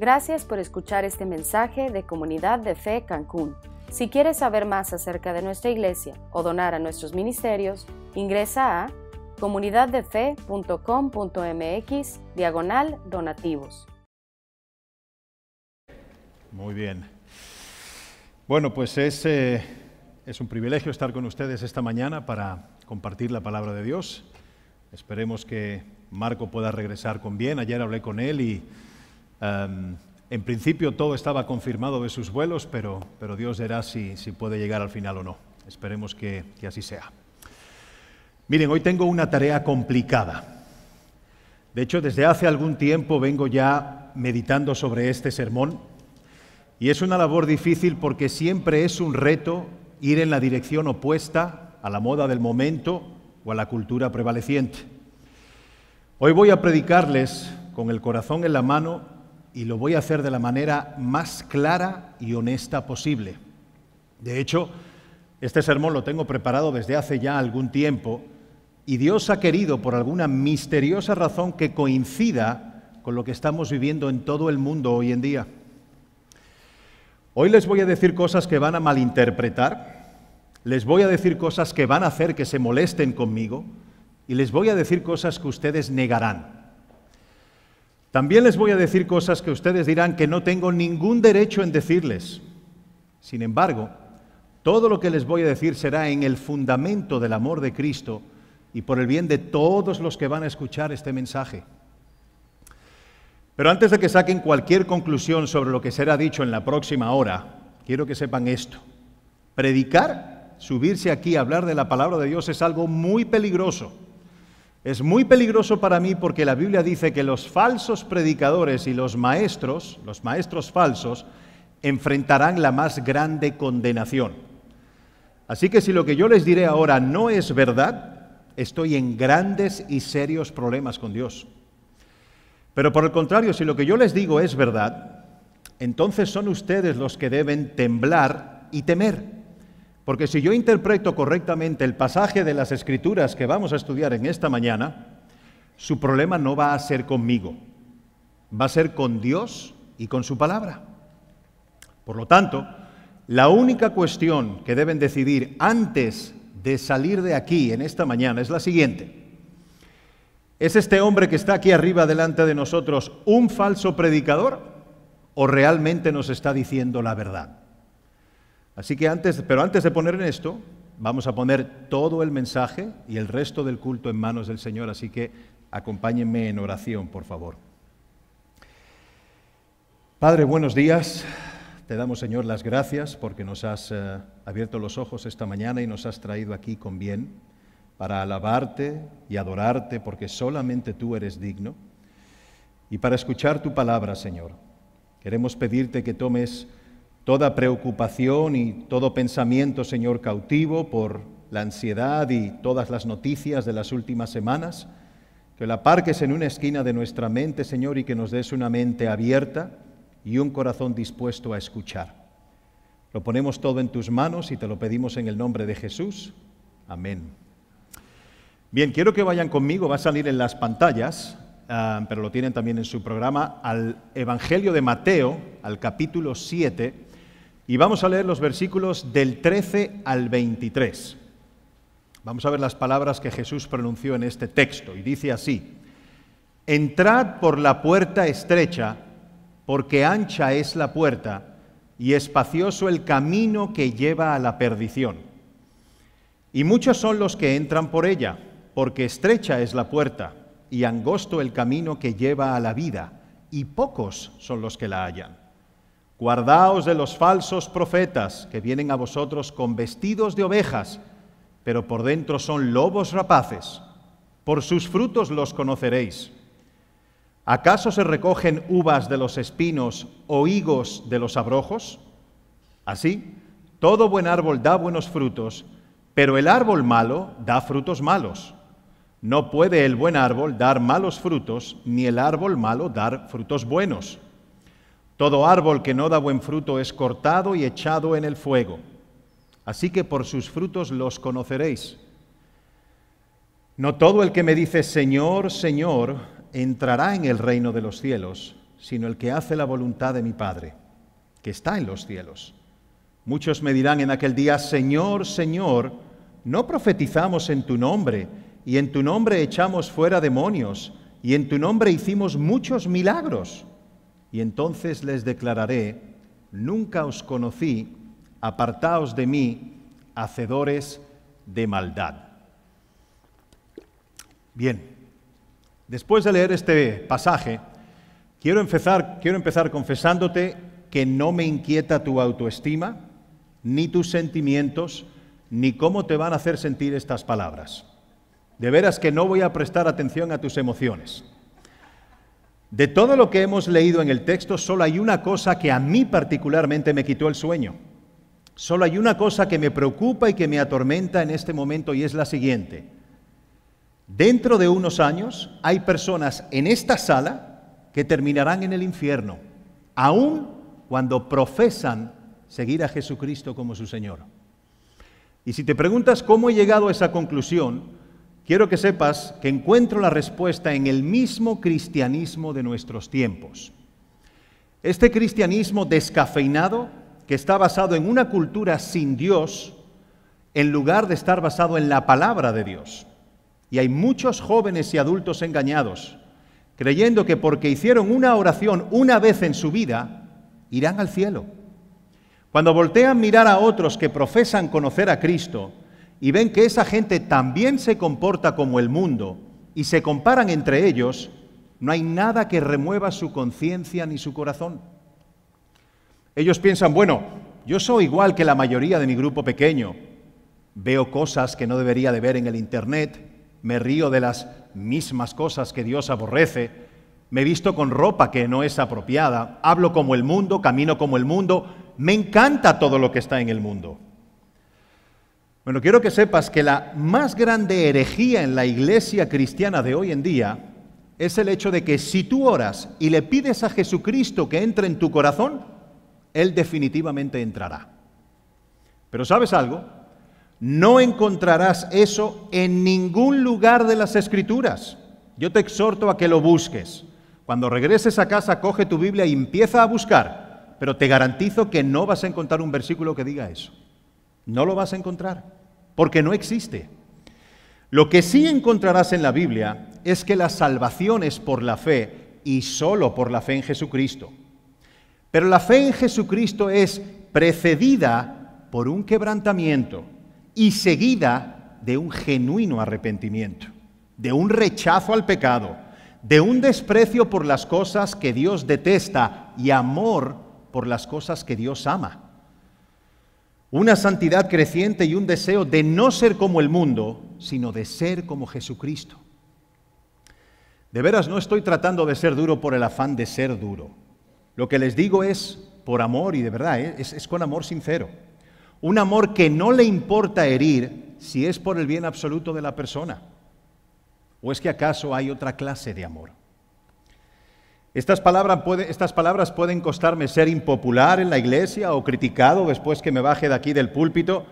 Gracias por escuchar este mensaje de Comunidad de Fe Cancún. Si quieres saber más acerca de nuestra iglesia o donar a nuestros ministerios, ingresa a comunidaddefe.com.mx diagonal donativos. Muy bien. Bueno, pues es, eh, es un privilegio estar con ustedes esta mañana para compartir la palabra de Dios. Esperemos que Marco pueda regresar con bien. Ayer hablé con él y em, en principio todo estaba confirmado de sus vuelos, pero, pero Dios verá si, si, puede llegar al final o no. Esperemos que, que así sea. Miren, hoy tengo una tarea complicada. De hecho, desde hace algún tiempo vengo ya meditando sobre este sermón y es una labor difícil porque siempre es un reto ir en la dirección opuesta a la moda del momento o a la cultura prevaleciente. Hoy voy a predicarles con el corazón en la mano y lo voy a hacer de la manera más clara y honesta posible. De hecho, este sermón lo tengo preparado desde hace ya algún tiempo y Dios ha querido, por alguna misteriosa razón, que coincida con lo que estamos viviendo en todo el mundo hoy en día. Hoy les voy a decir cosas que van a malinterpretar, les voy a decir cosas que van a hacer que se molesten conmigo, y les voy a decir cosas que ustedes negarán. También les voy a decir cosas que ustedes dirán que no tengo ningún derecho en decirles. Sin embargo, todo lo que les voy a decir será en el fundamento del amor de Cristo y por el bien de todos los que van a escuchar este mensaje. Pero antes de que saquen cualquier conclusión sobre lo que será dicho en la próxima hora, quiero que sepan esto. Predicar, subirse aquí hablar de la palabra de Dios es algo muy peligroso. Es muy peligroso para mí porque la Biblia dice que los falsos predicadores y los maestros, los maestros falsos, enfrentarán la más grande condenación. Así que si lo que yo les diré ahora no es verdad, estoy en grandes y serios problemas con Dios. Pero por el contrario, si lo que yo les digo es verdad, entonces son ustedes los que deben temblar y temer. Porque si yo interpreto correctamente el pasaje de las escrituras que vamos a estudiar en esta mañana, su problema no va a ser conmigo, va a ser con Dios y con su palabra. Por lo tanto, la única cuestión que deben decidir antes de salir de aquí en esta mañana es la siguiente. ¿Es este hombre que está aquí arriba delante de nosotros un falso predicador o realmente nos está diciendo la verdad? Así que antes, pero antes de poner en esto, vamos a poner todo el mensaje y el resto del culto en manos del Señor, así que acompáñenme en oración, por favor. Padre, buenos días. Te damos, Señor, las gracias porque nos has eh, abierto los ojos esta mañana y nos has traído aquí con bien para alabarte y adorarte porque solamente tú eres digno y para escuchar tu palabra, Señor. Queremos pedirte que tomes toda preocupación y todo pensamiento, Señor, cautivo por la ansiedad y todas las noticias de las últimas semanas, que la parques en una esquina de nuestra mente, Señor, y que nos des una mente abierta y un corazón dispuesto a escuchar. Lo ponemos todo en tus manos y te lo pedimos en el nombre de Jesús. Amén. Bien, quiero que vayan conmigo, va a salir en las pantallas, ah, pero lo tienen también en su programa, al Evangelio de Mateo, al capítulo 7 y vamos a leer los versículos del 13 al 23. Vamos a ver las palabras que Jesús pronunció en este texto y dice así, Entrad por la puerta estrecha, porque ancha es la puerta y espacioso el camino que lleva a la perdición. Y muchos son los que entran por ella, porque estrecha es la puerta y angosto el camino que lleva a la vida, y pocos son los que la hallan. Guardaos de los falsos profetas que vienen a vosotros con vestidos de ovejas, pero por dentro son lobos rapaces. Por sus frutos los conoceréis. ¿Acaso se recogen uvas de los espinos o higos de los abrojos? Así, todo buen árbol da buenos frutos, pero el árbol malo da frutos malos. No puede el buen árbol dar malos frutos, ni el árbol malo dar frutos buenos. Todo árbol que no da buen fruto es cortado y echado en el fuego. Así que por sus frutos los conoceréis. No todo el que me dice Señor, Señor, entrará en el reino de los cielos, sino el que hace la voluntad de mi Padre, que está en los cielos. Muchos me dirán en aquel día, Señor, Señor, ¿no profetizamos en tu nombre y en tu nombre echamos fuera demonios y en tu nombre hicimos muchos milagros? Y entonces les declararé, nunca os conocí, apartaos de mí, hacedores de maldad. Bien, después de leer este pasaje, quiero empezar, quiero empezar confesándote que no me inquieta tu autoestima, ni tus sentimientos, ni cómo te van a hacer sentir estas palabras. De veras que no voy a prestar atención a tus emociones. De todo lo que hemos leído en el texto, solo hay una cosa que a mí particularmente me quitó el sueño. Solo hay una cosa que me preocupa y que me atormenta en este momento y es la siguiente. Dentro de unos años hay personas en esta sala que terminarán en el infierno, aun cuando profesan seguir a Jesucristo como su Señor. Y si te preguntas cómo he llegado a esa conclusión, quiero que sepas que encuentro la respuesta en el mismo cristianismo de nuestros tiempos. Este cristianismo descafeinado, que está basado en una cultura sin Dios, en lugar de estar basado en la palabra de Dios. Y hay muchos jóvenes y adultos engañados, creyendo que porque hicieron una oración una vez en su vida, irán al cielo. Cuando voltean a mirar a otros que profesan conocer a Cristo, y ven que esa gente también se comporta como el mundo y se comparan entre ellos, no hay nada que remueva su conciencia ni su corazón. Ellos piensan, bueno, yo soy igual que la mayoría de mi grupo pequeño, veo cosas que no debería de ver en el Internet, me río de las mismas cosas que Dios aborrece, me visto con ropa que no es apropiada, hablo como el mundo, camino como el mundo, me encanta todo lo que está en el mundo. Bueno, quiero que sepas que la más grande herejía en la iglesia cristiana de hoy en día es el hecho de que si tú oras y le pides a Jesucristo que entre en tu corazón, Él definitivamente entrará. Pero ¿sabes algo? No encontrarás eso en ningún lugar de las Escrituras. Yo te exhorto a que lo busques. Cuando regreses a casa, coge tu Biblia y empieza a buscar, pero te garantizo que no vas a encontrar un versículo que diga eso. No lo vas a encontrar porque no existe. Lo que sí encontrarás en la Biblia es que la salvación es por la fe y solo por la fe en Jesucristo. Pero la fe en Jesucristo es precedida por un quebrantamiento y seguida de un genuino arrepentimiento, de un rechazo al pecado, de un desprecio por las cosas que Dios detesta y amor por las cosas que Dios ama una santidad creciente y un deseo de no ser como el mundo, sino de ser como Jesucristo. De veras no estoy tratando de ser duro por el afán de ser duro. Lo que les digo es por amor y de verdad, ¿eh? es, es con amor sincero. Un amor que no le importa herir si es por el bien absoluto de la persona. ¿O es que acaso hay otra clase de amor? Estas palabras, pueden costarme ser impopular en la iglesia o criticado después que me baje de aquí del púlpito,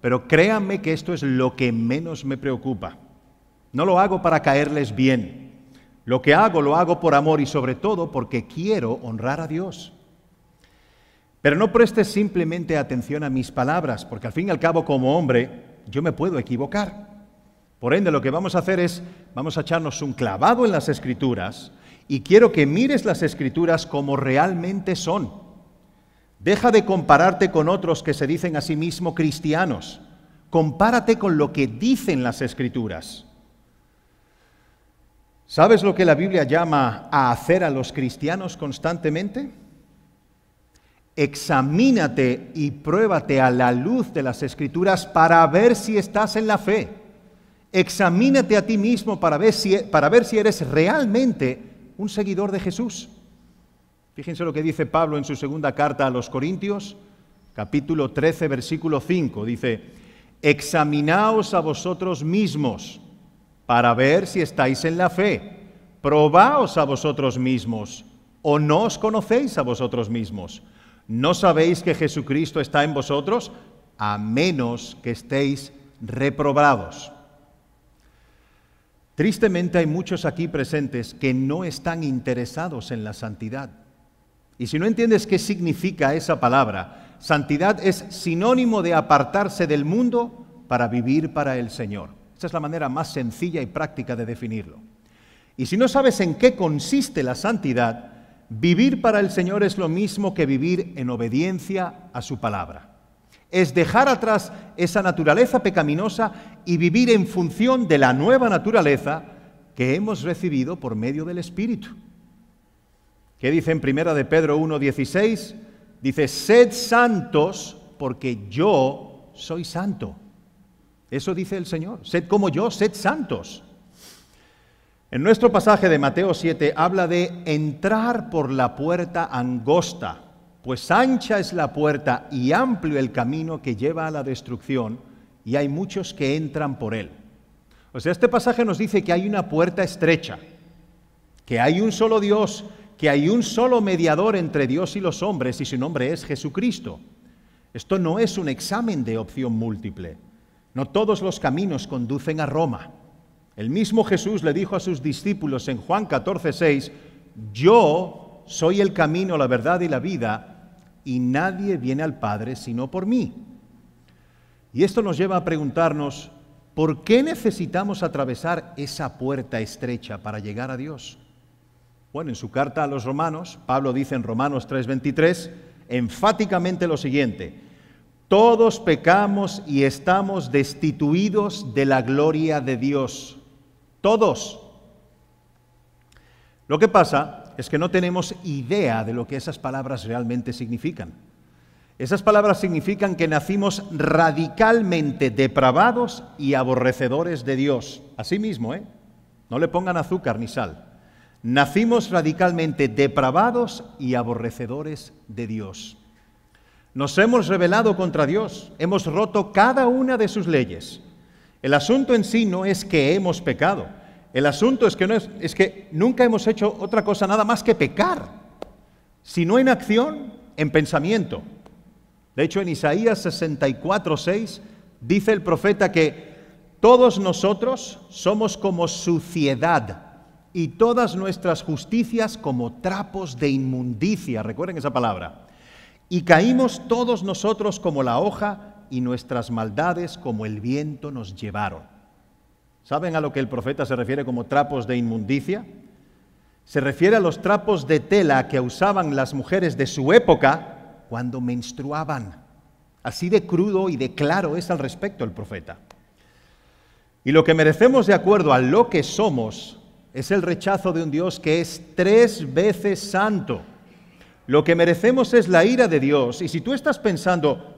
pero créanme que esto es lo que menos me preocupa. No lo hago para caerles bien. Lo que hago lo hago por amor y sobre todo porque quiero honrar a Dios. Pero no prestes simplemente atención a mis palabras, porque al fin y al cabo como hombre yo me puedo equivocar. Por ende, lo que vamos a hacer es, vamos a echarnos un clavado en las escrituras y quiero que mires las escrituras como realmente son. Deja de compararte con otros que se dicen a sí mismos cristianos. Compárate con lo que dicen las escrituras. ¿Sabes lo que la Biblia llama a hacer a los cristianos constantemente? Examínate y pruébate a la luz de las escrituras para ver si estás en la fe. Examínate a ti mismo para ver si, para ver si eres realmente un seguidor de Jesús. Fíjense lo que dice Pablo en su segunda carta a los Corintios, capítulo 13, versículo 5. Dice, examinaos a vosotros mismos para ver si estáis en la fe. Probaos a vosotros mismos o no os conocéis a vosotros mismos. ¿No sabéis que Jesucristo está en vosotros? A menos que estéis reprobados. Tristemente hay muchos aquí presentes que no están interesados en la santidad. Y si no entiendes qué significa esa palabra, santidad es sinónimo de apartarse del mundo para vivir para el Señor. Esa es la manera más sencilla y práctica de definirlo. Y si no sabes en qué consiste la santidad, vivir para el Señor es lo mismo que vivir en obediencia a su palabra. Es dejar atrás esa naturaleza pecaminosa y vivir en función de la nueva naturaleza que hemos recibido por medio del Espíritu. ¿Qué dice en Primera de Pedro 1:16? Dice, "Sed santos porque yo soy santo." Eso dice el Señor, "Sed como yo, sed santos." En nuestro pasaje de Mateo 7 habla de entrar por la puerta angosta, pues ancha es la puerta y amplio el camino que lleva a la destrucción, y hay muchos que entran por él. O sea, este pasaje nos dice que hay una puerta estrecha, que hay un solo Dios, que hay un solo mediador entre Dios y los hombres, y su nombre es Jesucristo. Esto no es un examen de opción múltiple. No todos los caminos conducen a Roma. El mismo Jesús le dijo a sus discípulos en Juan 14, 6, yo soy el camino, la verdad y la vida, y nadie viene al Padre sino por mí. Y esto nos lleva a preguntarnos, ¿por qué necesitamos atravesar esa puerta estrecha para llegar a Dios? Bueno, en su carta a los romanos, Pablo dice en Romanos 3:23 enfáticamente lo siguiente, todos pecamos y estamos destituidos de la gloria de Dios todos. Lo que pasa es que no tenemos idea de lo que esas palabras realmente significan. Esas palabras significan que nacimos radicalmente depravados y aborrecedores de Dios. Así mismo, ¿eh? No le pongan azúcar ni sal. Nacimos radicalmente depravados y aborrecedores de Dios. Nos hemos rebelado contra Dios, hemos roto cada una de sus leyes. El asunto en sí no es que hemos pecado. El asunto es que, no es, que nunca hemos hecho otra cosa nada más que pecar. Si no en acción, en pensamiento. De hecho, en Isaías 64, 6 dice el profeta que todos nosotros somos como suciedad y todas nuestras justicias como trapos de inmundicia. Recuerden esa palabra. Y caímos todos nosotros como la hoja y nuestras maldades como el viento nos llevaron. ¿Saben a lo que el profeta se refiere como trapos de inmundicia? Se refiere a los trapos de tela que usaban las mujeres de su época cuando menstruaban. Así de crudo y de claro es al respecto el profeta. Y lo que merecemos de acuerdo a lo que somos es el rechazo de un Dios que es tres veces santo. Lo que merecemos es la ira de Dios. Y si tú estás pensando,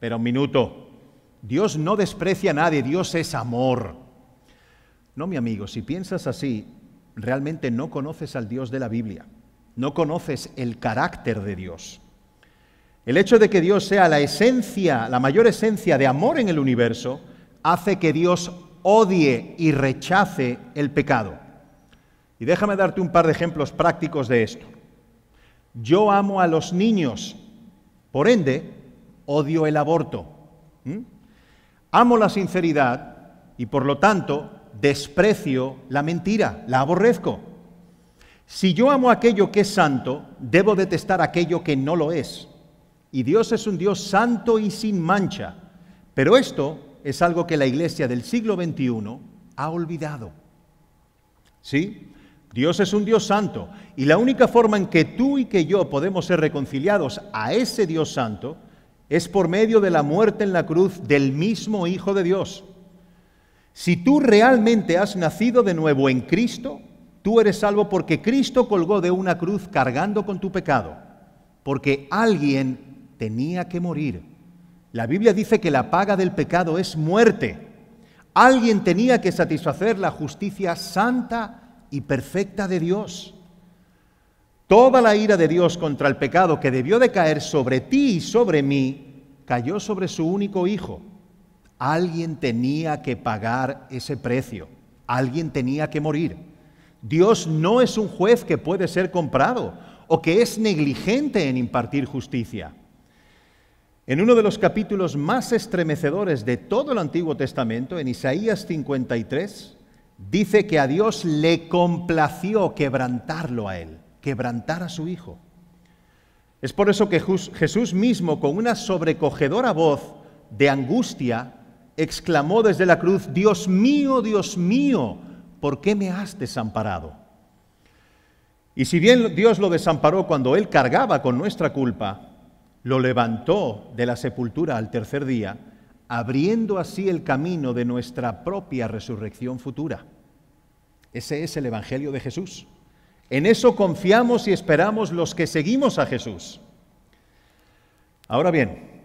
pero un minuto, Dios no desprecia a nadie, Dios es amor. No, mi amigo, si piensas así, realmente no conoces al Dios de la Biblia, no conoces el carácter de Dios. El hecho de que Dios sea la esencia, la mayor esencia de amor en el universo, hace que Dios odie y rechace el pecado. Y déjame darte un par de ejemplos prácticos de esto. Yo amo a los niños, por ende, odio el aborto. Amo la sinceridad y por lo tanto desprecio la mentira, la aborrezco. Si yo amo aquello que es santo, debo detestar aquello que no lo es. Y Dios es un Dios santo y sin mancha. Pero esto es algo que la iglesia del siglo XXI ha olvidado. ¿Sí? Dios es un Dios santo. Y la única forma en que tú y que yo podemos ser reconciliados a ese Dios santo es por medio de la muerte en la cruz del mismo Hijo de Dios. Si tú realmente has nacido de nuevo en Cristo, tú eres salvo porque Cristo colgó de una cruz cargando con tu pecado, porque alguien tenía que morir. La Biblia dice que la paga del pecado es muerte. Alguien tenía que satisfacer la justicia santa y perfecta de Dios. Toda la ira de Dios contra el pecado que debió de caer sobre ti y sobre mí, cayó sobre su único hijo. Alguien tenía que pagar ese precio. Alguien tenía que morir. Dios no es un juez que puede ser comprado o que es negligente en impartir justicia. En uno de los capítulos más estremecedores de todo el Antiguo Testamento, en Isaías 53, dice que a Dios le complació quebrantarlo a él, quebrantar a su Hijo. Es por eso que Jesús mismo, con una sobrecogedora voz de angustia, exclamó desde la cruz, Dios mío, Dios mío, ¿por qué me has desamparado? Y si bien Dios lo desamparó cuando Él cargaba con nuestra culpa, lo levantó de la sepultura al tercer día, abriendo así el camino de nuestra propia resurrección futura. Ese es el Evangelio de Jesús. En eso confiamos y esperamos los que seguimos a Jesús. Ahora bien,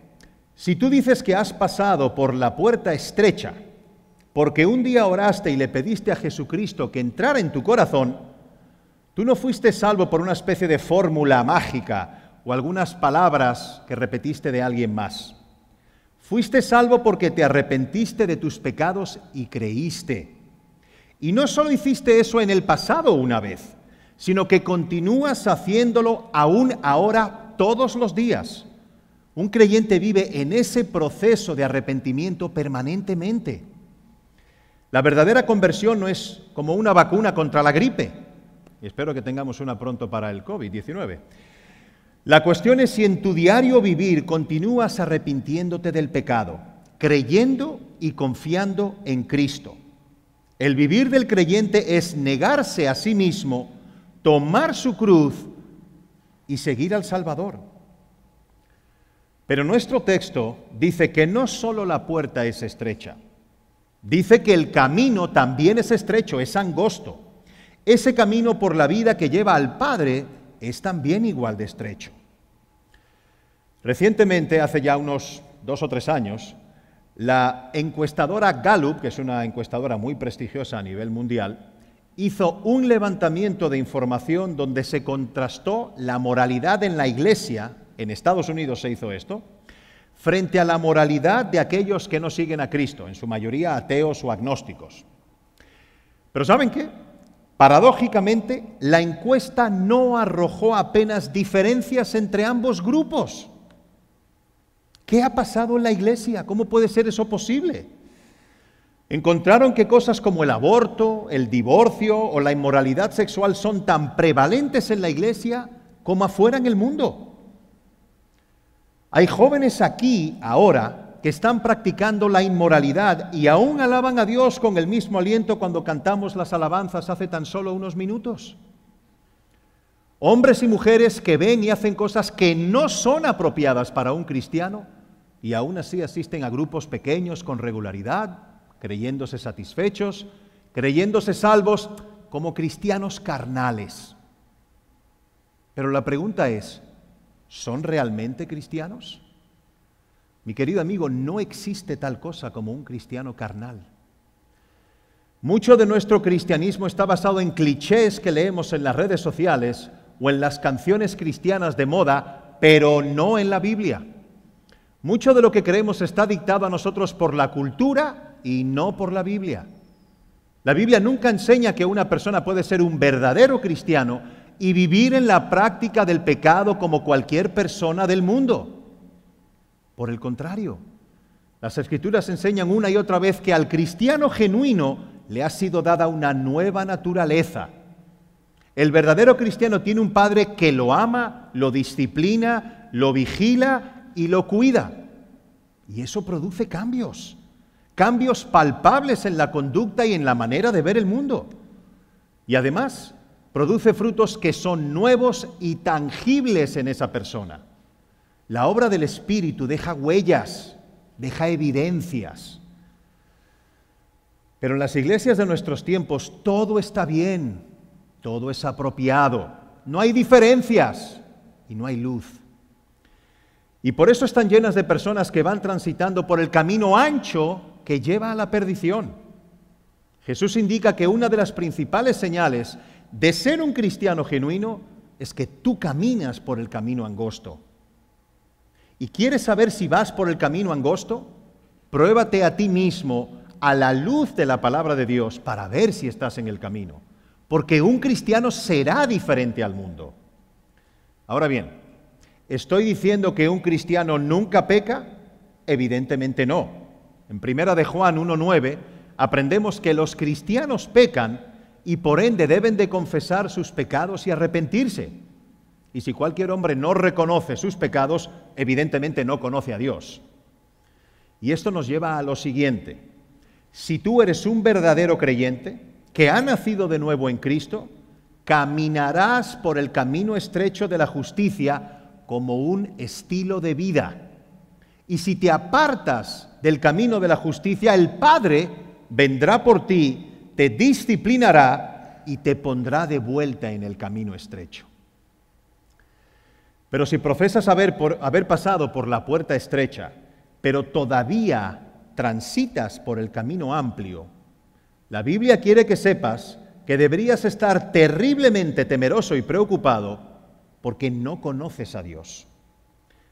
si tú dices que has pasado por la puerta estrecha, porque un día oraste y le pediste a Jesucristo que entrara en tu corazón, tú no fuiste salvo por una especie de fórmula mágica o algunas palabras que repetiste de alguien más. Fuiste salvo porque te arrepentiste de tus pecados y creíste. Y no solo hiciste eso en el pasado una vez, sino que continúas haciéndolo aún ahora todos los días. Un creyente vive en ese proceso de arrepentimiento permanentemente. La verdadera conversión no es como una vacuna contra la gripe. espero que tengamos una pronto para el COVID-19. La cuestión es si en tu diario vivir continúas arrepintiéndote del pecado, creyendo y confiando en Cristo. El vivir del creyente es negarse a sí mismo, tomar su cruz y seguir al Salvador. Pero nuestro texto dice que no solo la puerta es estrecha, dice que el camino también es estrecho, es angosto. Ese camino por la vida que lleva al Padre es también igual de estrecho. Recientemente, hace ya unos dos o tres años, la encuestadora Gallup, que es una encuestadora muy prestigiosa a nivel mundial, hizo un levantamiento de información donde se contrastó la moralidad en la Iglesia, en Estados Unidos se hizo esto, frente a la moralidad de aquellos que no siguen a Cristo, en su mayoría ateos o agnósticos. Pero ¿saben qué? Paradójicamente, la encuesta no arrojó apenas diferencias entre ambos grupos. ¿Qué ha pasado en la iglesia? ¿Cómo puede ser eso posible? Encontraron que cosas como el aborto, el divorcio o la inmoralidad sexual son tan prevalentes en la iglesia como afuera en el mundo. Hay jóvenes aquí ahora que están practicando la inmoralidad y aún alaban a Dios con el mismo aliento cuando cantamos las alabanzas hace tan solo unos minutos. Hombres y mujeres que ven y hacen cosas que no son apropiadas para un cristiano y aún así asisten a grupos pequeños con regularidad, creyéndose satisfechos, creyéndose salvos como cristianos carnales. Pero la pregunta es, ¿son realmente cristianos? Mi querido amigo, no existe tal cosa como un cristiano carnal. Mucho de nuestro cristianismo está basado en clichés que leemos en las redes sociales o en las canciones cristianas de moda, pero no en la Biblia. Mucho de lo que creemos está dictado a nosotros por la cultura y no por la Biblia. La Biblia nunca enseña que una persona puede ser un verdadero cristiano y vivir en la práctica del pecado como cualquier persona del mundo. Por el contrario, las escrituras enseñan una y otra vez que al cristiano genuino le ha sido dada una nueva naturaleza. El verdadero cristiano tiene un padre que lo ama, lo disciplina, lo vigila y lo cuida. Y eso produce cambios, cambios palpables en la conducta y en la manera de ver el mundo. Y además produce frutos que son nuevos y tangibles en esa persona. La obra del Espíritu deja huellas, deja evidencias. Pero en las iglesias de nuestros tiempos todo está bien, todo es apropiado, no hay diferencias y no hay luz. Y por eso están llenas de personas que van transitando por el camino ancho que lleva a la perdición. Jesús indica que una de las principales señales de ser un cristiano genuino es que tú caminas por el camino angosto. ¿Y quieres saber si vas por el camino angosto? Pruébate a ti mismo a la luz de la palabra de Dios para ver si estás en el camino. Porque un cristiano será diferente al mundo. Ahora bien, ¿estoy diciendo que un cristiano nunca peca? Evidentemente no. En primera de Juan 1.9 aprendemos que los cristianos pecan y por ende deben de confesar sus pecados y arrepentirse. Y si cualquier hombre no reconoce sus pecados, evidentemente no conoce a Dios. Y esto nos lleva a lo siguiente. Si tú eres un verdadero creyente que ha nacido de nuevo en Cristo, caminarás por el camino estrecho de la justicia como un estilo de vida. Y si te apartas del camino de la justicia, el Padre vendrá por ti, te disciplinará y te pondrá de vuelta en el camino estrecho. Pero si profesas haber, haber pasado por la puerta estrecha, pero todavía transitas por el camino amplio, la Biblia quiere que sepas que deberías estar terriblemente temeroso y preocupado porque no conoces a Dios.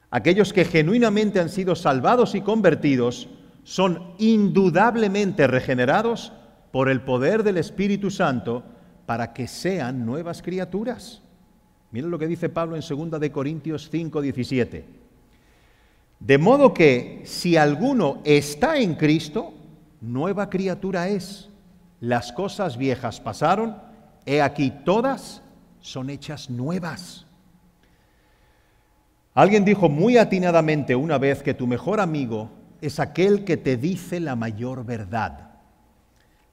Aquellos que genuinamente han sido salvados y convertidos son indudablemente regenerados por el poder del Espíritu Santo para que sean nuevas criaturas. Miren lo que dice Pablo en 2 de Corintios 5, 17. De modo que si alguno está en Cristo, nueva criatura es. Las cosas viejas pasaron, he aquí todas son hechas nuevas. Alguien dijo muy atinadamente una vez que tu mejor amigo es aquel que te dice la mayor verdad.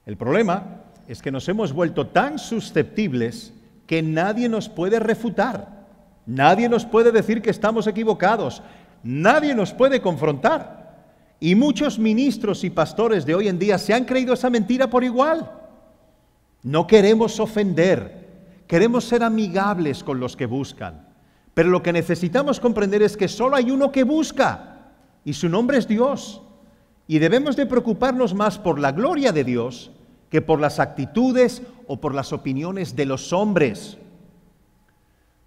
El problema es que nos hemos vuelto tan susceptibles que nadie nos puede refutar, nadie nos puede decir que estamos equivocados, nadie nos puede confrontar. Y muchos ministros y pastores de hoy en día se han creído esa mentira por igual. No queremos ofender, queremos ser amigables con los que buscan. Pero lo que necesitamos comprender es que solo hay uno que busca y su nombre es Dios. Y debemos de preocuparnos más por la gloria de Dios que por las actitudes o por las opiniones de los hombres.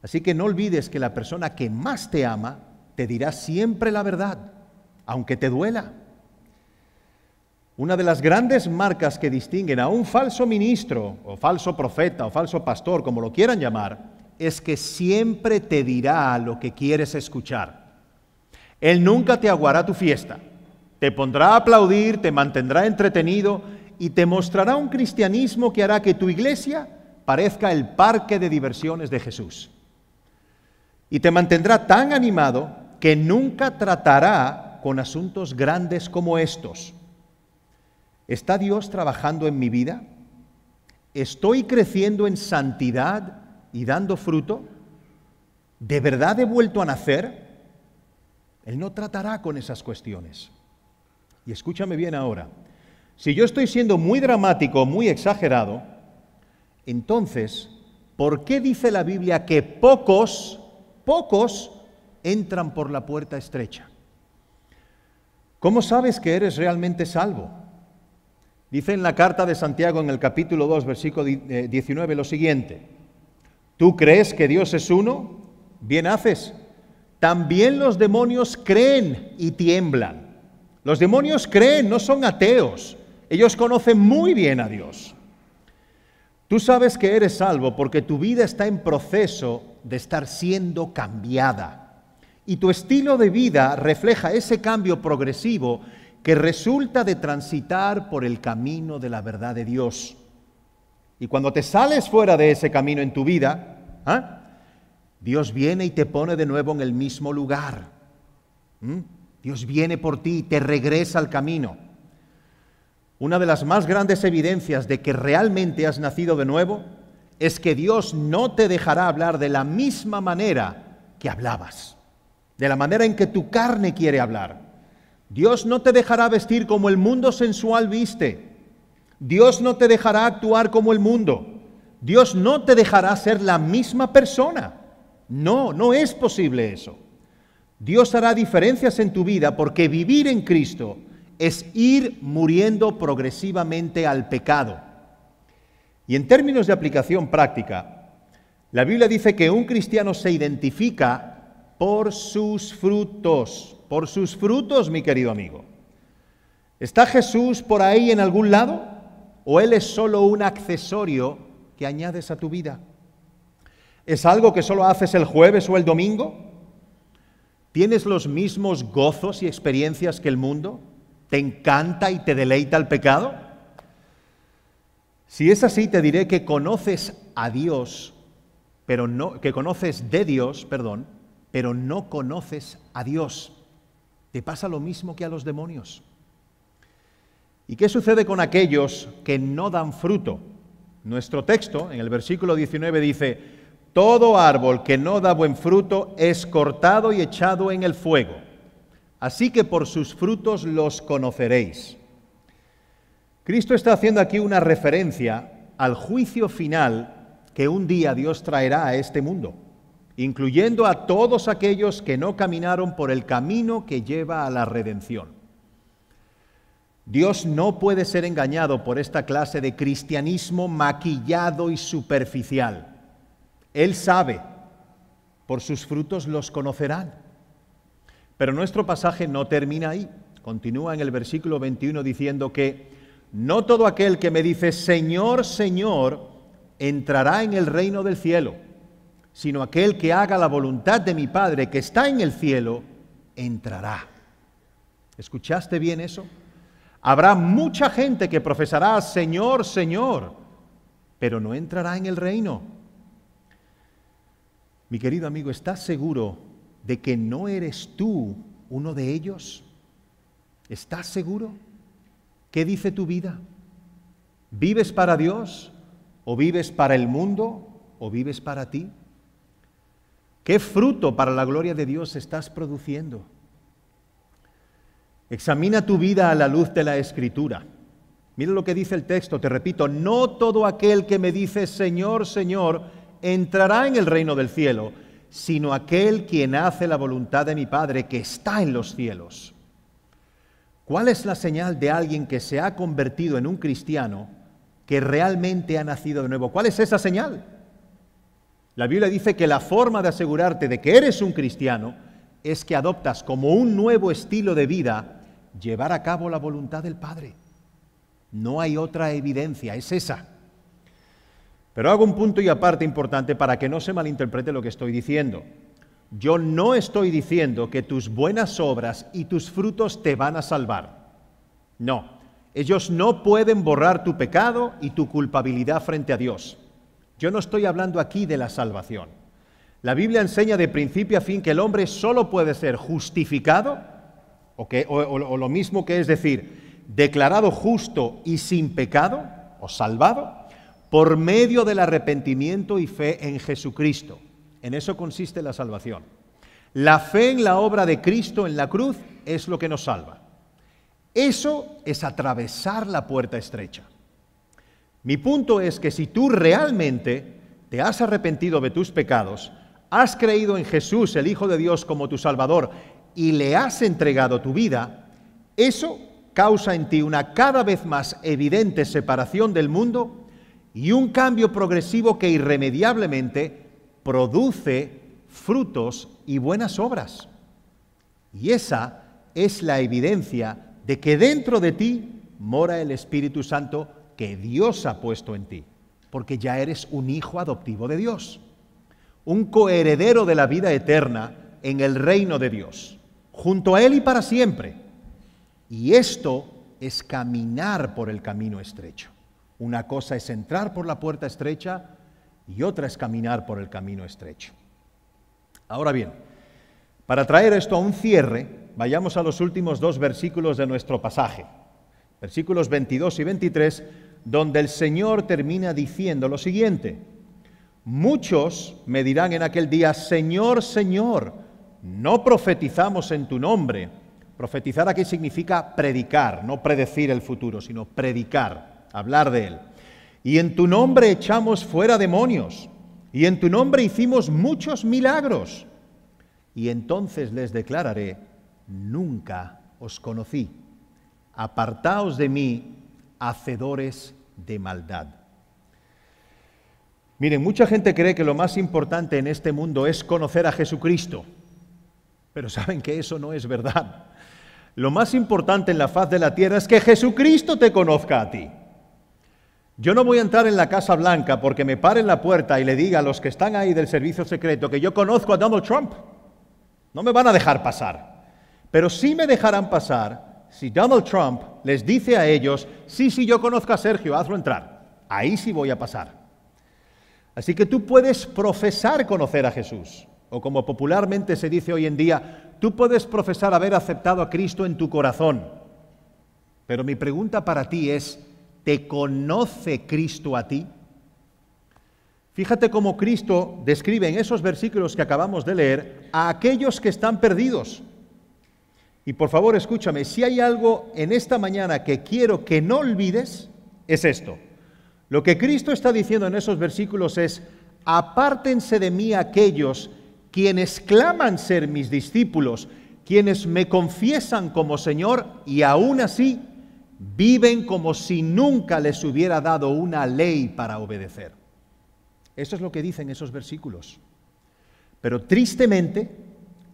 Así que no olvides que la persona que más te ama te dirá siempre la verdad, aunque te duela. Una de las grandes marcas que distinguen a un falso ministro o falso profeta o falso pastor, como lo quieran llamar, es que siempre te dirá lo que quieres escuchar. Él nunca te aguará tu fiesta, te pondrá a aplaudir, te mantendrá entretenido y te mostrará un cristianismo que hará que tu iglesia parezca el parque de diversiones de Jesús. Y te mantendrá tan animado que nunca tratará con asuntos grandes como estos. ¿Está Dios trabajando en mi vida? ¿Estoy creciendo en santidad y dando fruto, ¿de verdad he vuelto a nacer? Él no tratará con esas cuestiones. Y escúchame bien ahora, si yo estoy siendo muy dramático, muy exagerado, entonces, ¿por qué dice la Biblia que pocos, pocos entran por la puerta estrecha? ¿Cómo sabes que eres realmente salvo? Dice en la carta de Santiago en el capítulo 2, versículo 19 lo siguiente. ¿Tú crees que Dios es uno? Bien haces. También los demonios creen y tiemblan. Los demonios creen, no son ateos. Ellos conocen muy bien a Dios. Tú sabes que eres salvo porque tu vida está en proceso de estar siendo cambiada. Y tu estilo de vida refleja ese cambio progresivo que resulta de transitar por el camino de la verdad de Dios. Y cuando te sales fuera de ese camino en tu vida, ¿ah? Dios viene y te pone de nuevo en el mismo lugar. Dios viene por ti y te regresa al camino. Una de las más grandes evidencias de que realmente has nacido de nuevo es que Dios no te dejará hablar de la misma manera que hablabas, de la manera en que tu carne quiere hablar. Dios no te dejará vestir como el mundo sensual viste. Dios no te dejará actuar como el mundo. Dios no te dejará ser la misma persona. No, no es posible eso. Dios hará diferencias en tu vida porque vivir en Cristo es ir muriendo progresivamente al pecado. Y en términos de aplicación práctica, la Biblia dice que un cristiano se identifica por sus frutos, por sus frutos, mi querido amigo. ¿Está Jesús por ahí en algún lado? ¿O Él es solo un accesorio que añades a tu vida? ¿Es algo que solo haces el jueves o el domingo? ¿Tienes los mismos gozos y experiencias que el mundo? ¿Te encanta y te deleita el pecado? Si es así, te diré que conoces a Dios, pero no que conoces de Dios, perdón, pero no conoces a Dios. Te pasa lo mismo que a los demonios. ¿Y qué sucede con aquellos que no dan fruto? Nuestro texto, en el versículo 19, dice, todo árbol que no da buen fruto es cortado y echado en el fuego. Así que por sus frutos los conoceréis. Cristo está haciendo aquí una referencia al juicio final que un día Dios traerá a este mundo, incluyendo a todos aquellos que no caminaron por el camino que lleva a la redención. Dios no puede ser engañado por esta clase de cristianismo maquillado y superficial. Él sabe, por sus frutos los conocerán. Pero nuestro pasaje no termina ahí. Continúa en el versículo 21 diciendo que no todo aquel que me dice Señor, Señor, entrará en el reino del cielo, sino aquel que haga la voluntad de mi Padre que está en el cielo, entrará. ¿Escuchaste bien eso? Habrá mucha gente que profesará Señor, Señor, pero no entrará en el reino. Mi querido amigo, ¿estás seguro de que no eres tú uno de ellos? ¿Estás seguro? ¿Qué dice tu vida? ¿Vives para Dios o vives para el mundo o vives para ti? ¿Qué fruto para la gloria de Dios estás produciendo? Examina tu vida a la luz de la Escritura. Mira lo que dice el texto, te repito, no todo aquel que me dice Señor, Señor, entrará en el reino del cielo, sino aquel quien hace la voluntad de mi Padre que está en los cielos. ¿Cuál es la señal de alguien que se ha convertido en un cristiano que realmente ha nacido de nuevo? ¿Cuál es esa señal? La Biblia dice que la forma de asegurarte de que eres un cristiano es que adoptas como un nuevo estilo de vida llevar a cabo la voluntad del Padre. No hay otra evidencia, es esa. Pero hago un punto y aparte importante para que no se malinterprete lo que estoy diciendo. Yo no estoy diciendo que tus buenas obras y tus frutos te van a salvar. No, ellos no pueden borrar tu pecado y tu culpabilidad frente a Dios. Yo no estoy hablando aquí de la salvación. La Biblia enseña de principio a fin que el hombre solo puede ser justificado, o, o lo mismo que es decir, declarado justo y sin pecado, o salvado, por medio del arrepentimiento y fe en Jesucristo. En eso consiste la salvación. La fe en la obra de Cristo en la cruz es lo que nos salva. Eso es atravesar la puerta estrecha. Mi punto es que si tú realmente te has arrepentido de tus pecados, has creído en Jesús, el Hijo de Dios, como tu Salvador, y le has entregado tu vida, eso causa en ti una cada vez más evidente separación del mundo y un cambio progresivo que irremediablemente produce frutos y buenas obras. Y esa es la evidencia de que dentro de ti mora el Espíritu Santo que Dios ha puesto en ti, porque ya eres un hijo adoptivo de Dios, un coheredero de la vida eterna en el reino de Dios, junto a Él y para siempre. Y esto es caminar por el camino estrecho. Una cosa es entrar por la puerta estrecha y otra es caminar por el camino estrecho. Ahora bien, para traer esto a un cierre, vayamos a los últimos dos versículos de nuestro pasaje, versículos 22 y 23, donde el Señor termina diciendo lo siguiente, muchos me dirán en aquel día, Señor, Señor, no profetizamos en tu nombre. Profetizar aquí significa predicar, no predecir el futuro, sino predicar hablar de Él. Y en tu nombre echamos fuera demonios, y en tu nombre hicimos muchos milagros. Y entonces les declararé, nunca os conocí. Apartaos de mí, hacedores de maldad. Miren, mucha gente cree que lo más importante en este mundo es conocer a Jesucristo, pero saben que eso no es verdad. Lo más importante en la faz de la tierra es que Jesucristo te conozca a ti. Yo no voy a entrar en la Casa Blanca porque me pare en la puerta y le diga a los que están ahí del servicio secreto que yo conozco a Donald Trump. No me van a dejar pasar. Pero sí me dejarán pasar si Donald Trump les dice a ellos, sí, sí, yo conozco a Sergio, hazlo entrar. Ahí sí voy a pasar. Así que tú puedes profesar conocer a Jesús, o como popularmente se dice hoy en día, tú puedes profesar haber aceptado a Cristo en tu corazón. Pero mi pregunta para ti es, ¿te conoce Cristo a ti? Fíjate cómo Cristo describe en esos versículos que acabamos de leer a aquellos que están perdidos. Y por favor escúchame, si hay algo en esta mañana que quiero que no olvides, es esto. Lo que Cristo está diciendo en esos versículos es, apártense de mí aquellos quienes claman ser mis discípulos, quienes me confiesan como Señor y aún así viven como si nunca les hubiera dado una ley para obedecer. Eso es lo que dicen esos versículos. Pero tristemente,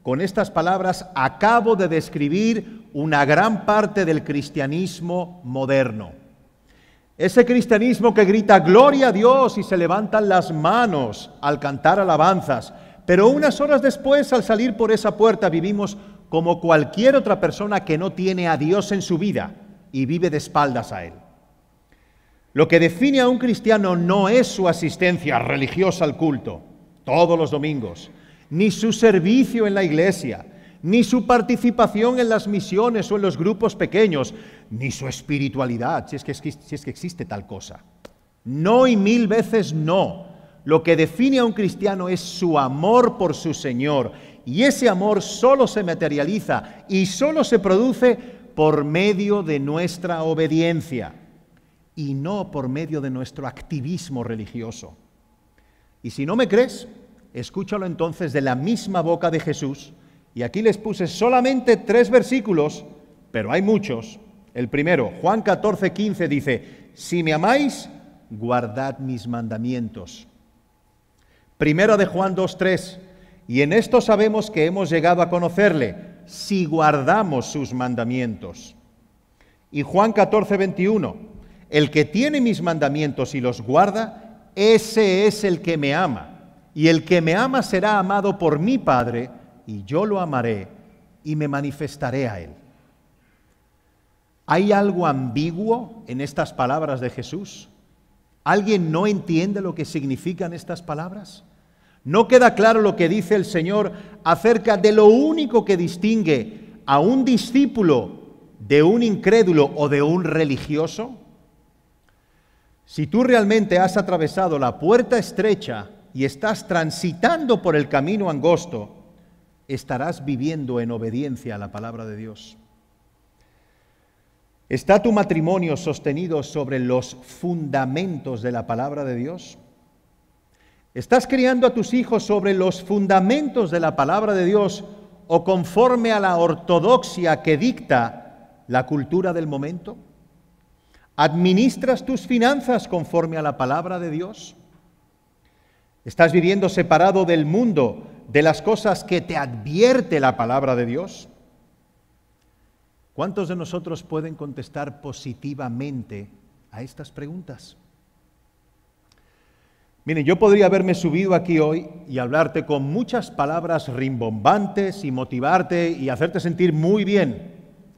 con estas palabras acabo de describir una gran parte del cristianismo moderno. Ese cristianismo que grita gloria a Dios y se levantan las manos al cantar alabanzas, pero unas horas después al salir por esa puerta vivimos como cualquier otra persona que no tiene a Dios en su vida y vive de espaldas a Él. Lo que define a un cristiano no es su asistencia religiosa al culto todos los domingos, ni su servicio en la iglesia, ni su participación en las misiones o en los grupos pequeños, ni su espiritualidad, si es que, existe tal cosa. No y mil veces no. Lo que define a un cristiano es su amor por su Señor. Y ese amor solo se materializa y solo se produce por medio de nuestra obediencia y no por medio de nuestro activismo religioso. Y si no me crees, escúchalo entonces de la misma boca de Jesús. Y aquí les puse solamente tres versículos, pero hay muchos. El primero, Juan 14, 15 dice, si me amáis, guardad mis mandamientos. Primera de Juan 2, 3, y en esto sabemos que hemos llegado a conocerle, si guardamos sus mandamientos. Y Juan 14, 21, el que tiene mis mandamientos y los guarda, ese es el que me ama. Y el que me ama será amado por mi Padre, y yo lo amaré y me manifestaré a él. ¿Hay algo ambiguo en estas palabras de Jesús? ¿Alguien no entiende lo que significan estas palabras? ¿No queda claro lo que dice el Señor acerca de lo único que distingue a un discípulo de un incrédulo o de un religioso? Si tú realmente has atravesado la puerta estrecha y estás transitando por el camino angosto, estarás viviendo en obediencia a la palabra de Dios. ¿Está tu matrimonio sostenido sobre los fundamentos de la palabra de Dios? ¿Estás criando a tus hijos sobre los fundamentos de la palabra de Dios o conforme a la ortodoxia que dicta la cultura del momento? ¿Administras tus finanzas conforme a la palabra de Dios? ¿Estás viviendo separado del mundo, de las cosas que te advierte la palabra de Dios? ¿Cuántos de nosotros pueden contestar positivamente a estas preguntas? Miren, yo podría haberme subido aquí hoy y hablarte con muchas palabras rimbombantes y motivarte y hacerte sentir muy bien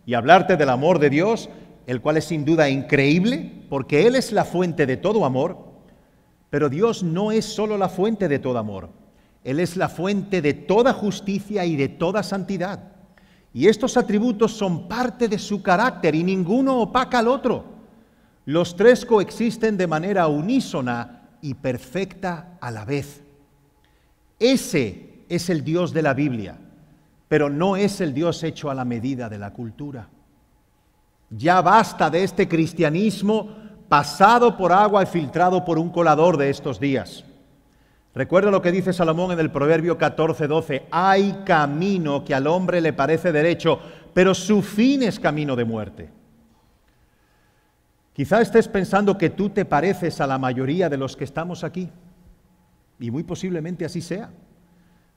y hablarte del amor de Dios el cual es sin duda increíble, porque Él es la fuente de todo amor, pero Dios no es solo la fuente de todo amor, Él es la fuente de toda justicia y de toda santidad. Y estos atributos son parte de su carácter y ninguno opaca al otro. Los tres coexisten de manera unísona y perfecta a la vez. Ese es el Dios de la Biblia, pero no es el Dios hecho a la medida de la cultura. Ya basta de este cristianismo pasado por agua y filtrado por un colador de estos días. Recuerda lo que dice Salomón en el Proverbio 14:12, hay camino que al hombre le parece derecho, pero su fin es camino de muerte. Quizá estés pensando que tú te pareces a la mayoría de los que estamos aquí, y muy posiblemente así sea.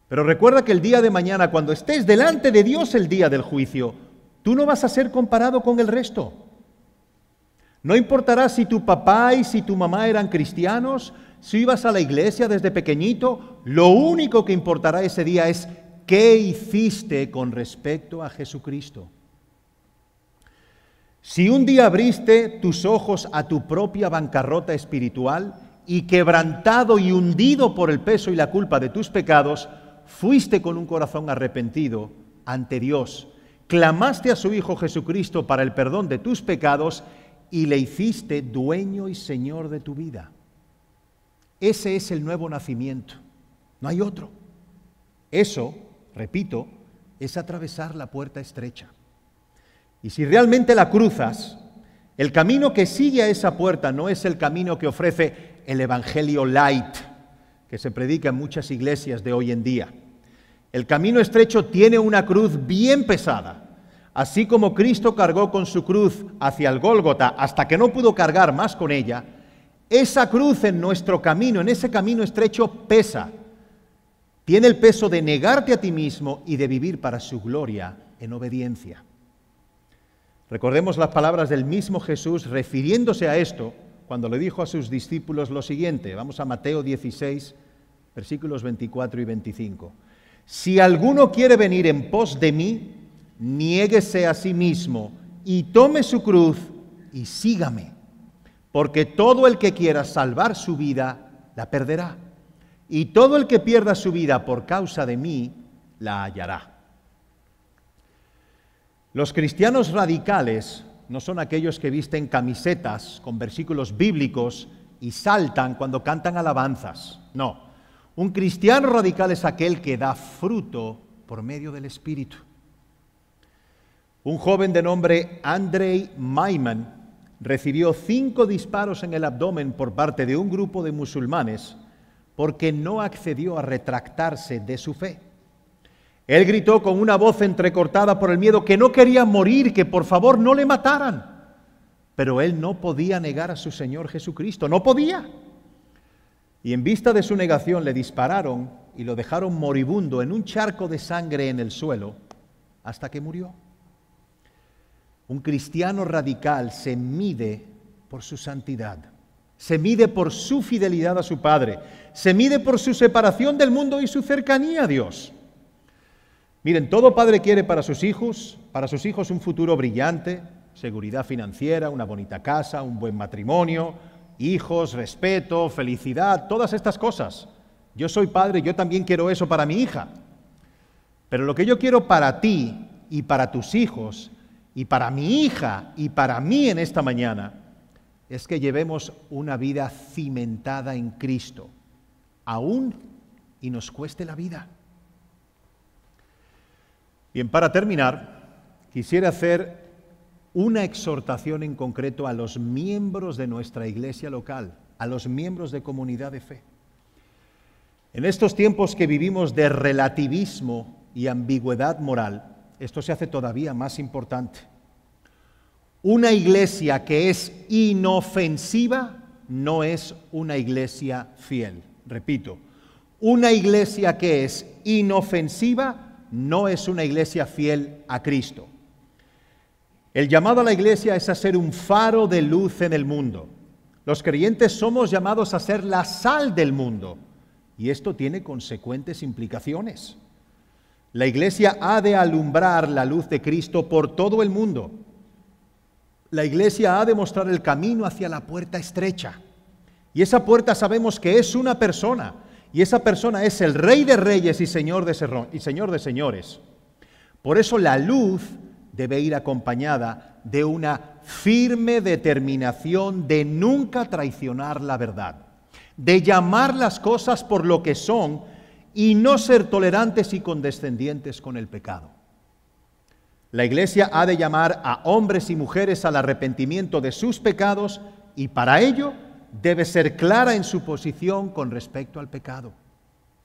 Pero recuerda que el día de mañana, cuando estés delante de Dios el día del juicio, Tú no vas a ser comparado con el resto. No importará si tu papá y si tu mamá eran cristianos, si ibas a la iglesia desde pequeñito, lo único que importará ese día es qué hiciste con respecto a Jesucristo. Si un día abriste tus ojos a tu propia bancarrota espiritual y quebrantado y hundido por el peso y la culpa de tus pecados, fuiste con un corazón arrepentido ante Dios, clamaste a su Hijo Jesucristo para el perdón de tus pecados y le hiciste dueño y señor de tu vida. Ese es el nuevo nacimiento, no hay otro. Eso, repito, es atravesar la puerta estrecha. Y si realmente la cruzas, el camino que sigue a esa puerta no es el camino que ofrece el Evangelio light, que se predica en muchas iglesias de hoy en día. El camino estrecho tiene una cruz bien pesada. Así como Cristo cargó con su cruz hacia el Gólgota hasta que no pudo cargar más con ella, esa cruz en nuestro camino, en ese camino estrecho, pesa. Tiene el peso de negarte a ti mismo y de vivir para su gloria en obediencia. Recordemos las palabras del mismo Jesús refiriéndose a esto cuando le dijo a sus discípulos lo siguiente. Vamos a Mateo 16, versículos 24 y 25. Si alguno quiere venir en pos de mí, niéguese a sí mismo y tome su cruz y sígame. Porque todo el que quiera salvar su vida, la perderá. Y todo el que pierda su vida por causa de mí, la hallará. Los cristianos radicales no son aquellos que visten camisetas con versículos bíblicos y saltan cuando cantan alabanzas. No, un cristiano radical es aquel que da fruto por medio del Espíritu. Un joven de nombre Andrei Maiman recibió cinco disparos en el abdomen por parte de un grupo de musulmanes porque no accedió a retractarse de su fe. Él gritó con una voz entrecortada por el miedo que no quería morir, que por favor no le mataran. Pero él no podía negar a su Señor Jesucristo, no podía. Y en vista de su negación le dispararon y lo dejaron moribundo en un charco de sangre en el suelo hasta que murió. Un cristiano radical se mide por su santidad, se mide por su fidelidad a su Padre, se mide por su separación del mundo y su cercanía a Dios. Miren, todo padre quiere para sus hijos, para sus hijos un futuro brillante, seguridad financiera, una bonita casa, un buen matrimonio, hijos, respeto, felicidad, todas estas cosas. Yo soy padre, yo también quiero eso para mi hija. Pero lo que yo quiero para ti y para tus hijos y para mi hija y para mí en esta mañana es que llevemos una vida cimentada en Cristo, aún y nos cueste la vida. Bien, para terminar, quisiera hacer una exhortación en concreto a los miembros de nuestra iglesia local, a los miembros de comunidad de fe. En estos tiempos que vivimos de relativismo y ambigüedad moral, esto se hace todavía más importante. Una iglesia que es inofensiva no es una iglesia fiel. Repito, una iglesia que es inofensiva no es una iglesia fiel a Cristo. El llamado a la iglesia es a ser un faro de luz en el mundo. Los creyentes somos llamados a ser la sal del mundo y esto tiene consecuentes implicaciones. La iglesia ha de alumbrar la luz de Cristo por todo el mundo. La iglesia ha de mostrar el camino hacia la puerta estrecha. Y esa puerta sabemos que es una persona, y esa persona es el Rey de Reyes y Señor de, y Señor de Señores. Por eso la luz debe ir acompañada de una firme determinación de nunca traicionar la verdad, de llamar las cosas por lo que son y no ser tolerantes y condescendientes con el pecado. La iglesia ha de llamar a hombres y mujeres al arrepentimiento de sus pecados y para ello debe ser clara en su posición con respecto al pecado.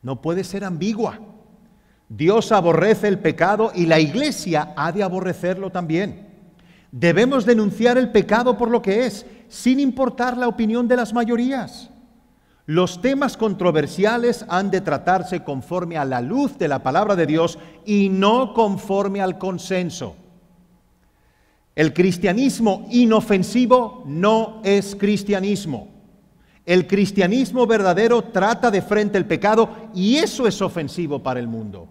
No puede ser ambigua. Dios aborrece el pecado y la iglesia ha de aborrecerlo también. Debemos denunciar el pecado por lo que es, sin importar la opinión de las mayorías. Los temas controversiales han de tratarse conforme a la luz de la palabra de Dios y no conforme al consenso. El cristianismo inofensivo no es cristianismo. El cristianismo verdadero trata de frente el pecado y eso es ofensivo para el mundo.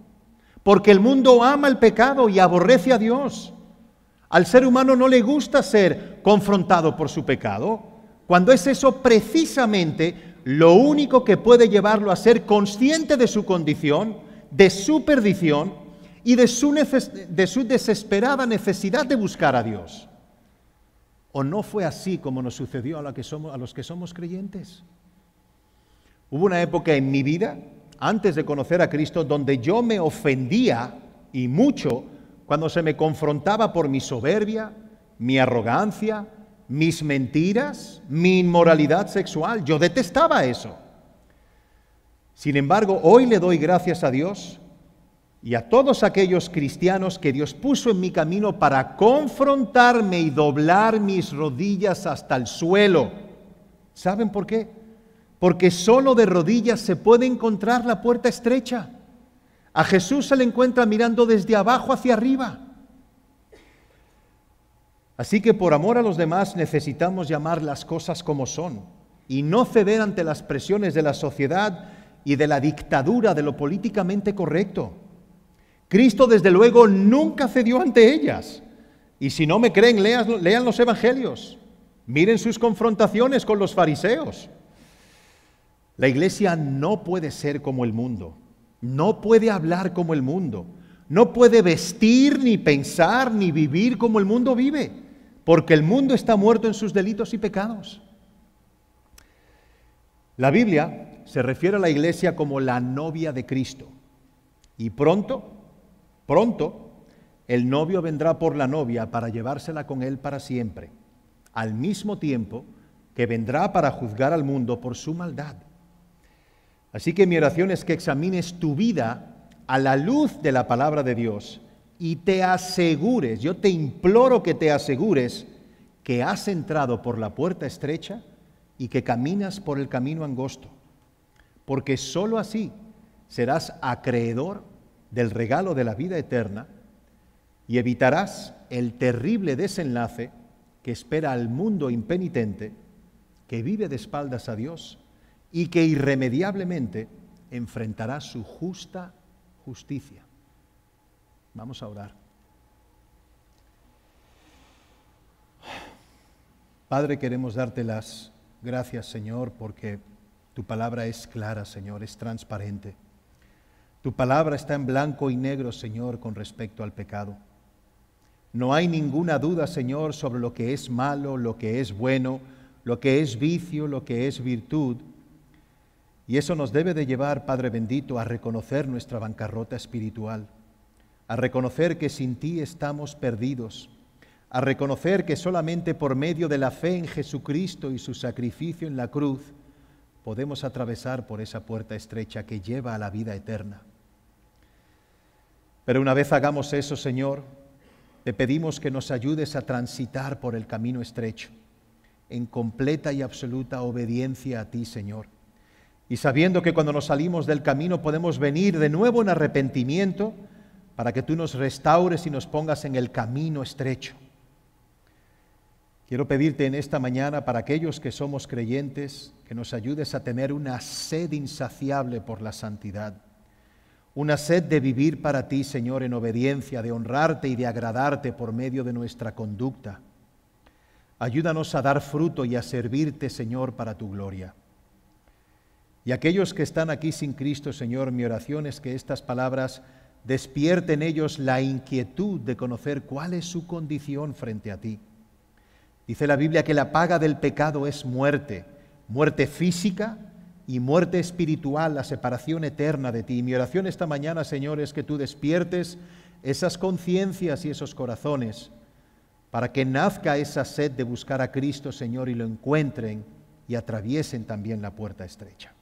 Porque el mundo ama el pecado y aborrece a Dios. Al ser humano no le gusta ser confrontado por su pecado, cuando es eso precisamente lo único que puede llevarlo a ser consciente de su condición, de su perdición y de su, su desesperada necesidad de buscar a Dios. ¿O no fue así como nos sucedió a, a los que somos creyentes? Hubo una época en mi vida, antes de conocer a Cristo, donde yo me ofendía y mucho cuando se me confrontaba por mi soberbia, mi arrogancia, mis mentiras, mi inmoralidad sexual. Yo detestaba eso. Sin embargo, hoy le doy gracias a Dios y a todos aquellos cristianos que Dios puso en mi camino para confrontarme y doblar mis rodillas hasta el suelo. ¿Saben por qué? Porque solo de rodillas se puede encontrar la puerta estrecha. A Jesús se le encuentra mirando desde abajo hacia arriba. Así que por amor a los demás necesitamos llamar las cosas como son y no ceder ante las presiones de la sociedad y de la dictadura de lo políticamente correcto. Cristo desde luego nunca cedió ante ellas. Y si no me creen, lean, los evangelios. Miren sus confrontaciones con los fariseos. La iglesia no puede ser como el mundo, no puede hablar como el mundo, no puede vestir, ni pensar, ni vivir como el mundo vive porque el mundo está muerto en sus delitos y pecados. La Biblia se refiere a la iglesia como la novia de Cristo. Y pronto, pronto, el novio vendrá por la novia para llevársela con él para siempre, al mismo tiempo que vendrá para juzgar al mundo por su maldad. Así que mi oración es que examines tu vida a la luz de la palabra de Dios y te asegures, yo te imploro que te asegures que has entrado por la puerta estrecha y que caminas por el camino angosto, porque sólo así serás acreedor del regalo de la vida eterna y evitarás el terrible desenlace que espera al mundo impenitente que vive de espaldas a Dios y que irremediablemente enfrentará su justa justicia. Vamos a orar. Padre, queremos darte las gracias, Señor, porque tu palabra es clara, Señor, es transparente. Tu palabra está en blanco y negro, Señor, con respecto al pecado. No hay ninguna duda, Señor, sobre lo que es malo, lo que es bueno, lo que es vicio, lo que es virtud. Y eso nos debe de llevar, Padre bendito, a reconocer nuestra bancarrota espiritual a reconocer que sin ti estamos perdidos, a reconocer que solamente por medio de la fe en Jesucristo y su sacrificio en la cruz podemos atravesar por esa puerta estrecha que lleva a la vida eterna. Pero una vez hagamos eso, Señor, te pedimos que nos ayudes a transitar por el camino estrecho, en completa y absoluta obediencia a ti, Señor. Y sabiendo que cuando nos salimos del camino podemos venir de nuevo en arrepentimiento, para que tú nos restaures y nos pongas en el camino estrecho. Quiero pedirte en esta mañana para aquellos que somos creyentes que nos ayudes a tener una sed insaciable por la santidad, una sed de vivir para ti, Señor, en obediencia, de honrarte y de agradarte por medio de nuestra conducta. Ayúdanos a dar fruto y a servirte, Señor, para tu gloria. Y aquellos que están aquí sin Cristo, Señor, mi oración es que estas palabras despierte en ellos la inquietud de conocer cuál es su condición frente a ti. Dice la Biblia que la paga del pecado es muerte, muerte física y muerte espiritual, la separación eterna de ti. mi oración esta mañana, Señor, es que tú despiertes esas conciencias y esos corazones para que nazca esa sed de buscar a Cristo, Señor, y lo encuentren y atraviesen también la puerta estrecha.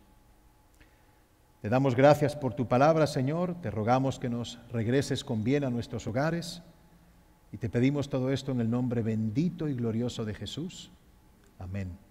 Te damos gracias por tu palabra, Señor. Te rogamos que nos regreses con bien a nuestros hogares. Y te pedimos todo esto en el nombre bendito y glorioso de Jesús. Amén.